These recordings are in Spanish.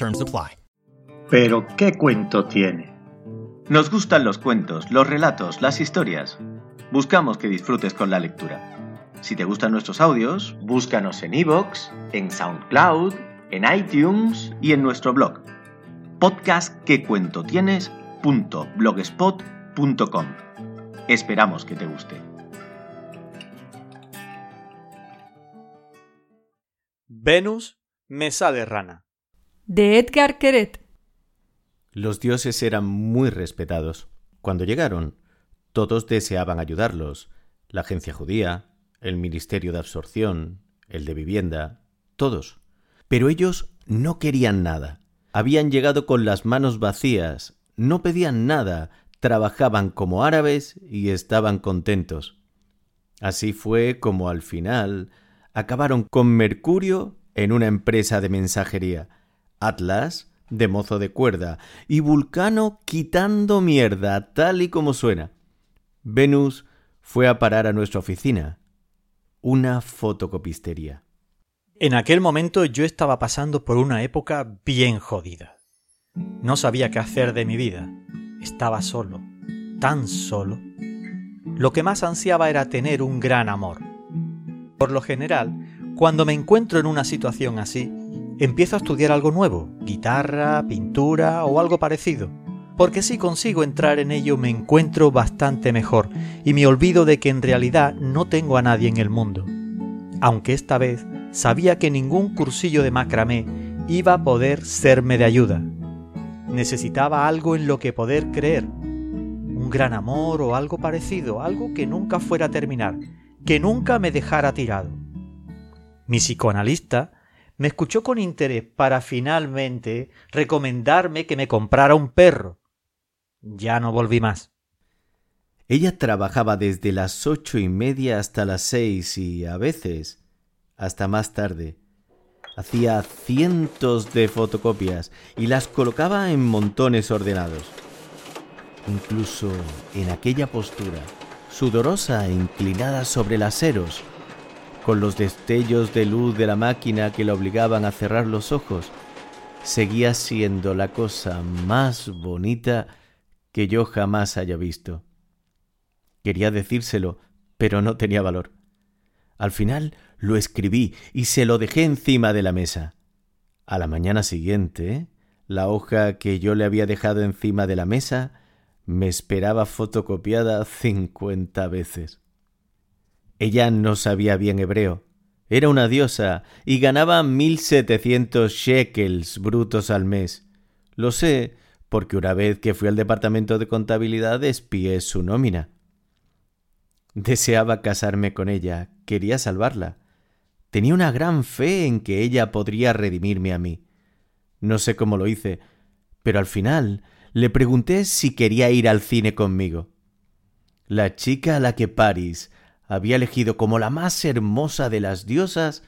Terms apply. Pero qué cuento tiene. Nos gustan los cuentos, los relatos, las historias. Buscamos que disfrutes con la lectura. Si te gustan nuestros audios, búscanos en iVoox, en SoundCloud en iTunes y en nuestro blog podcastquecuentotienes.blogspot.com. Esperamos que te guste. Venus, mesa de rana. De Edgar Queret. Los dioses eran muy respetados. Cuando llegaron, todos deseaban ayudarlos. La agencia judía, el Ministerio de Absorción, el de Vivienda, todos. Pero ellos no querían nada. Habían llegado con las manos vacías, no pedían nada, trabajaban como árabes y estaban contentos. Así fue como al final acabaron con Mercurio en una empresa de mensajería, Atlas de mozo de cuerda y Vulcano quitando mierda, tal y como suena. Venus fue a parar a nuestra oficina, una fotocopistería. En aquel momento yo estaba pasando por una época bien jodida. No sabía qué hacer de mi vida. Estaba solo, tan solo. Lo que más ansiaba era tener un gran amor. Por lo general, cuando me encuentro en una situación así, empiezo a estudiar algo nuevo, guitarra, pintura o algo parecido, porque si consigo entrar en ello me encuentro bastante mejor y me olvido de que en realidad no tengo a nadie en el mundo. Aunque esta vez sabía que ningún cursillo de macramé iba a poder serme de ayuda. Necesitaba algo en lo que poder creer, un gran amor o algo parecido, algo que nunca fuera a terminar, que nunca me dejara tirado. Mi psicoanalista me escuchó con interés para finalmente recomendarme que me comprara un perro. Ya no volví más. Ella trabajaba desde las ocho y media hasta las seis y a veces hasta más tarde. Hacía cientos de fotocopias y las colocaba en montones ordenados. Incluso en aquella postura, sudorosa e inclinada sobre las eros, con los destellos de luz de la máquina que la obligaban a cerrar los ojos, seguía siendo la cosa más bonita que yo jamás haya visto. Quería decírselo, pero no tenía valor. Al final lo escribí y se lo dejé encima de la mesa. A la mañana siguiente, la hoja que yo le había dejado encima de la mesa me esperaba fotocopiada cincuenta veces. Ella no sabía bien hebreo, era una diosa y ganaba mil setecientos shekels brutos al mes. Lo sé porque una vez que fui al departamento de contabilidad espié su nómina. Deseaba casarme con ella, quería salvarla. Tenía una gran fe en que ella podría redimirme a mí. No sé cómo lo hice, pero al final le pregunté si quería ir al cine conmigo. La chica a la que Paris había elegido como la más hermosa de las diosas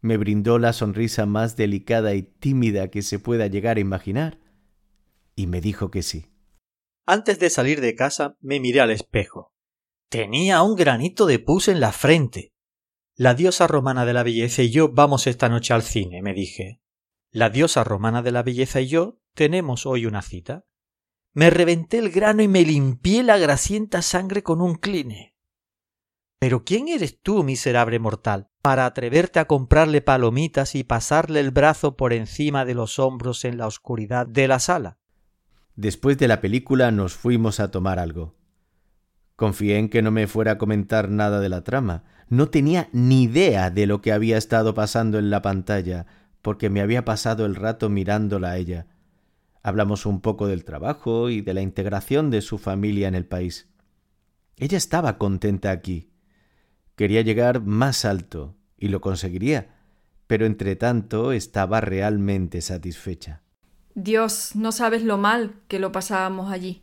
me brindó la sonrisa más delicada y tímida que se pueda llegar a imaginar, y me dijo que sí. Antes de salir de casa me miré al espejo. Tenía un granito de pus en la frente. La diosa romana de la belleza y yo vamos esta noche al cine, me dije. La diosa romana de la belleza y yo tenemos hoy una cita. Me reventé el grano y me limpié la grasienta sangre con un cline. Pero ¿quién eres tú, miserable mortal, para atreverte a comprarle palomitas y pasarle el brazo por encima de los hombros en la oscuridad de la sala? Después de la película nos fuimos a tomar algo. Confié en que no me fuera a comentar nada de la trama. No tenía ni idea de lo que había estado pasando en la pantalla, porque me había pasado el rato mirándola a ella. Hablamos un poco del trabajo y de la integración de su familia en el país. Ella estaba contenta aquí. Quería llegar más alto, y lo conseguiría, pero entre tanto estaba realmente satisfecha. Dios, no sabes lo mal que lo pasábamos allí.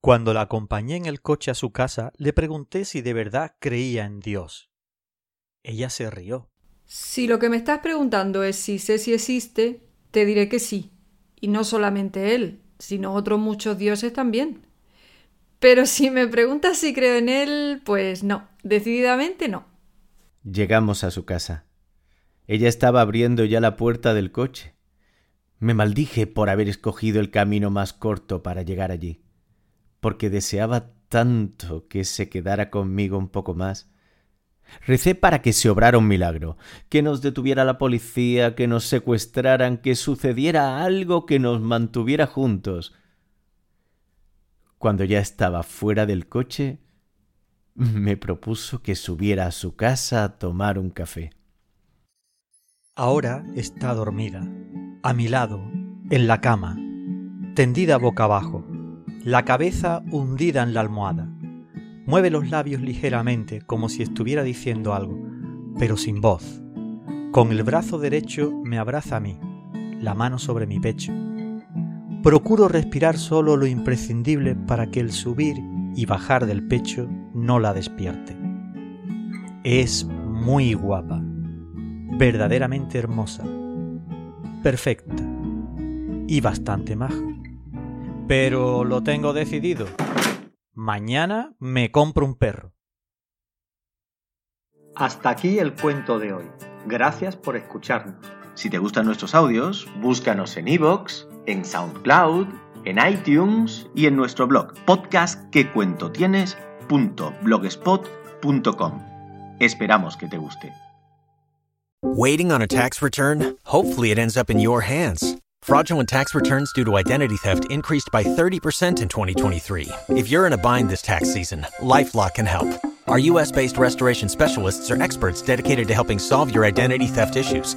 Cuando la acompañé en el coche a su casa, le pregunté si de verdad creía en Dios. Ella se rió. Si lo que me estás preguntando es si sé si existe, te diré que sí. Y no solamente él, sino otros muchos dioses también. Pero si me preguntas si creo en él, pues no, decididamente no. Llegamos a su casa. Ella estaba abriendo ya la puerta del coche. Me maldije por haber escogido el camino más corto para llegar allí, porque deseaba tanto que se quedara conmigo un poco más. Recé para que se obrara un milagro, que nos detuviera la policía, que nos secuestraran, que sucediera algo que nos mantuviera juntos. Cuando ya estaba fuera del coche, me propuso que subiera a su casa a tomar un café. Ahora está dormida, a mi lado, en la cama, tendida boca abajo, la cabeza hundida en la almohada. Mueve los labios ligeramente como si estuviera diciendo algo, pero sin voz. Con el brazo derecho me abraza a mí, la mano sobre mi pecho. Procuro respirar solo lo imprescindible para que el subir y bajar del pecho no la despierte. Es muy guapa, verdaderamente hermosa, perfecta y bastante maja. Pero lo tengo decidido. Mañana me compro un perro. Hasta aquí el cuento de hoy. Gracias por escucharnos. Si te gustan nuestros audios, búscanos en iVoox, en SoundCloud, en iTunes y en nuestro blog podcastquecuentotienes.blogspot.com. Esperamos que te guste. Waiting on a tax return? Hopefully it ends up in your hands. Fraudulent tax returns due to identity theft increased by 30% in 2023. If you're in a bind this tax season, LifeLock can help. Our US-based restoration specialists are experts dedicated to helping solve your identity theft issues.